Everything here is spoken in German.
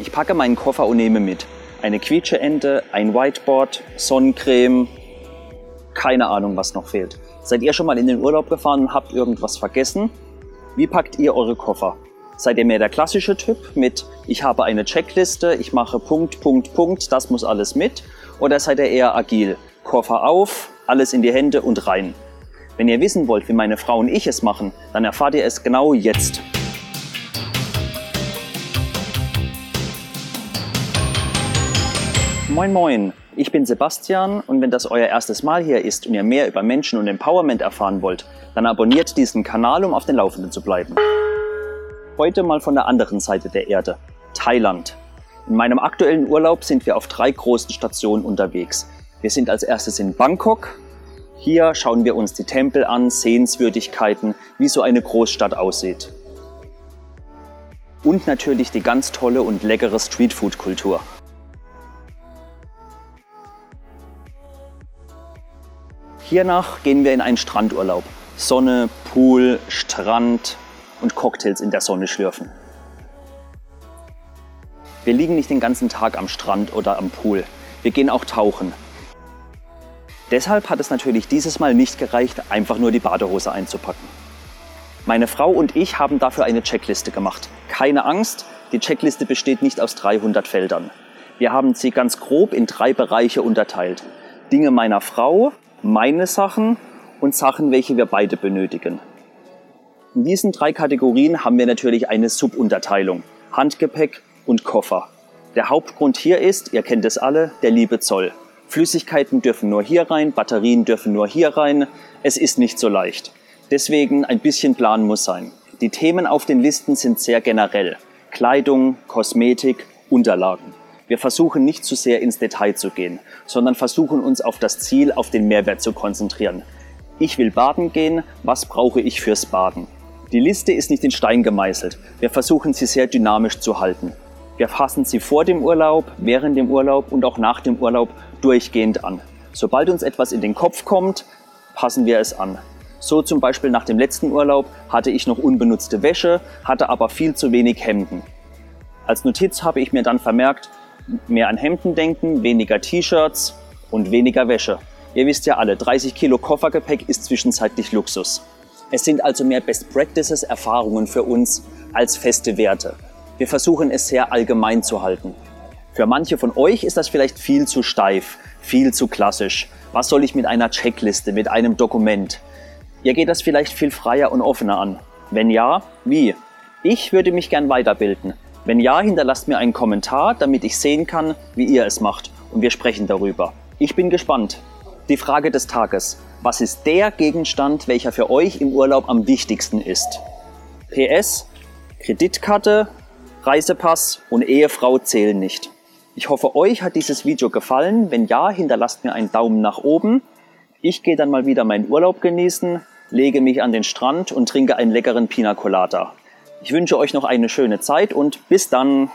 Ich packe meinen Koffer und nehme mit. Eine Quietscheente, ein Whiteboard, Sonnencreme, keine Ahnung, was noch fehlt. Seid ihr schon mal in den Urlaub gefahren und habt irgendwas vergessen? Wie packt ihr eure Koffer? Seid ihr mehr der klassische Typ mit, ich habe eine Checkliste, ich mache Punkt, Punkt, Punkt, das muss alles mit? Oder seid ihr eher agil? Koffer auf, alles in die Hände und rein. Wenn ihr wissen wollt, wie meine Frau und ich es machen, dann erfahrt ihr es genau jetzt. Moin Moin, ich bin Sebastian und wenn das euer erstes Mal hier ist und ihr mehr über Menschen und Empowerment erfahren wollt, dann abonniert diesen Kanal, um auf den Laufenden zu bleiben. Heute mal von der anderen Seite der Erde, Thailand. In meinem aktuellen Urlaub sind wir auf drei großen Stationen unterwegs. Wir sind als erstes in Bangkok. Hier schauen wir uns die Tempel an, Sehenswürdigkeiten, wie so eine Großstadt aussieht. Und natürlich die ganz tolle und leckere Streetfood-Kultur. Hiernach gehen wir in einen Strandurlaub. Sonne, Pool, Strand und Cocktails in der Sonne schlürfen. Wir liegen nicht den ganzen Tag am Strand oder am Pool. Wir gehen auch tauchen. Deshalb hat es natürlich dieses Mal nicht gereicht, einfach nur die Badehose einzupacken. Meine Frau und ich haben dafür eine Checkliste gemacht. Keine Angst, die Checkliste besteht nicht aus 300 Feldern. Wir haben sie ganz grob in drei Bereiche unterteilt. Dinge meiner Frau, meine Sachen und Sachen, welche wir beide benötigen. In diesen drei Kategorien haben wir natürlich eine Subunterteilung. Handgepäck und Koffer. Der Hauptgrund hier ist, ihr kennt es alle, der liebe Zoll. Flüssigkeiten dürfen nur hier rein, Batterien dürfen nur hier rein. Es ist nicht so leicht. Deswegen ein bisschen Plan muss sein. Die Themen auf den Listen sind sehr generell. Kleidung, Kosmetik, Unterlagen. Wir versuchen nicht zu sehr ins Detail zu gehen, sondern versuchen uns auf das Ziel, auf den Mehrwert zu konzentrieren. Ich will baden gehen, was brauche ich fürs Baden? Die Liste ist nicht in Stein gemeißelt. Wir versuchen sie sehr dynamisch zu halten. Wir fassen sie vor dem Urlaub, während dem Urlaub und auch nach dem Urlaub durchgehend an. Sobald uns etwas in den Kopf kommt, passen wir es an. So zum Beispiel nach dem letzten Urlaub hatte ich noch unbenutzte Wäsche, hatte aber viel zu wenig Hemden. Als Notiz habe ich mir dann vermerkt, mehr an Hemden denken, weniger T-Shirts und weniger Wäsche. Ihr wisst ja alle, 30 Kilo Koffergepäck ist zwischenzeitlich Luxus. Es sind also mehr Best Practices Erfahrungen für uns als feste Werte. Wir versuchen es sehr allgemein zu halten. Für manche von euch ist das vielleicht viel zu steif, viel zu klassisch. Was soll ich mit einer Checkliste, mit einem Dokument? Ihr geht das vielleicht viel freier und offener an. Wenn ja, wie? Ich würde mich gern weiterbilden. Wenn ja, hinterlasst mir einen Kommentar, damit ich sehen kann, wie ihr es macht und wir sprechen darüber. Ich bin gespannt. Die Frage des Tages. Was ist der Gegenstand, welcher für euch im Urlaub am wichtigsten ist? PS, Kreditkarte, Reisepass und Ehefrau zählen nicht. Ich hoffe, euch hat dieses Video gefallen. Wenn ja, hinterlasst mir einen Daumen nach oben. Ich gehe dann mal wieder meinen Urlaub genießen, lege mich an den Strand und trinke einen leckeren Pina Colada. Ich wünsche euch noch eine schöne Zeit und bis dann.